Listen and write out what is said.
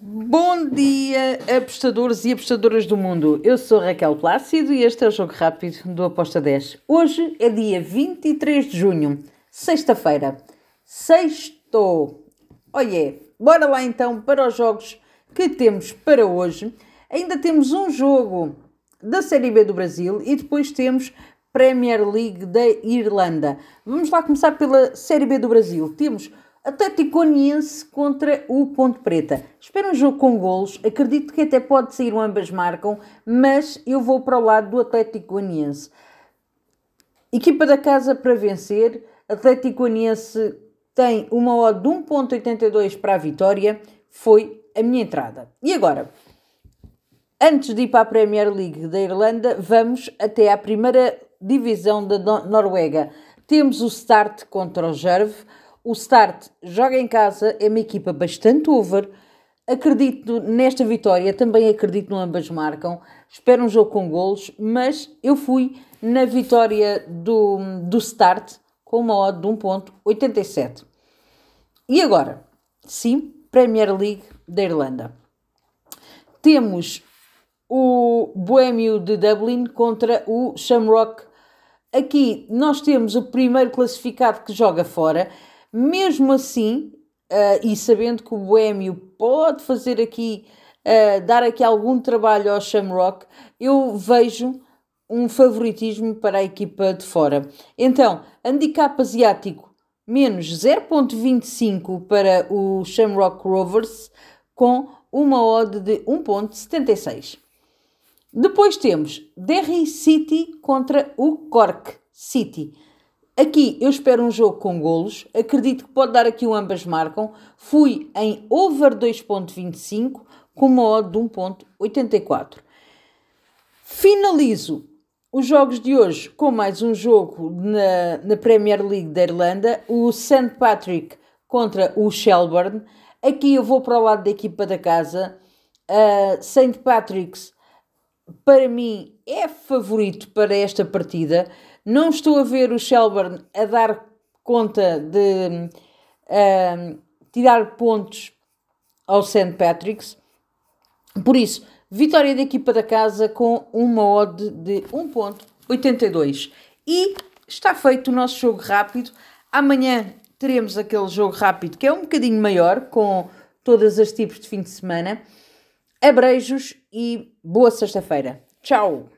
Bom dia, apostadores e apostadoras do mundo. Eu sou Raquel Plácido e este é o Jogo Rápido do Aposta 10. Hoje é dia 23 de junho, sexta-feira. Sexto. Olha, bora lá então para os jogos que temos para hoje. Ainda temos um jogo da Série B do Brasil e depois temos Premier League da Irlanda. Vamos lá começar pela Série B do Brasil. Temos Atlético Goianiense contra o Ponte Preta. Espero um jogo com golos. Acredito que até pode sair um ambas marcam, mas eu vou para o lado do Atlético Goianiense. Equipa da casa para vencer. Atlético Goianiense tem uma odd de 1.82 para a vitória. Foi a minha entrada. E agora, antes de ir para a Premier League da Irlanda, vamos até à primeira divisão da Noruega. Temos o Start contra o Jerv. O Start joga em casa, é uma equipa bastante over. Acredito nesta vitória, também acredito no ambas marcam. Espero um jogo com golos, mas eu fui na vitória do, do Start com uma odd de 1.87. E agora, sim, Premier League da Irlanda. Temos o Boêmio de Dublin contra o Shamrock. Aqui nós temos o primeiro classificado que joga fora. Mesmo assim, uh, e sabendo que o Boêmio pode fazer aqui, uh, dar aqui algum trabalho ao Shamrock, eu vejo um favoritismo para a equipa de fora. Então, handicap asiático menos 0.25 para o Shamrock Rovers com uma odd de 1.76. Depois temos Derry City contra o Cork City. Aqui eu espero um jogo com golos. Acredito que pode dar aqui o ambas marcam. Fui em over 2.25 com uma odd de 1.84. Finalizo os jogos de hoje com mais um jogo na, na Premier League da Irlanda. O St. Patrick contra o Shelburne. Aqui eu vou para o lado da equipa da casa. Uh, St. Patrick's para mim é favorito para esta partida. Não estou a ver o Shelburne a dar conta de uh, tirar pontos ao St. Patrick's. Por isso, vitória da equipa da casa com uma odd de 1.82. E está feito o nosso jogo rápido. Amanhã teremos aquele jogo rápido que é um bocadinho maior, com todas as tipos de fim de semana. Abreijos e boa sexta-feira. Tchau!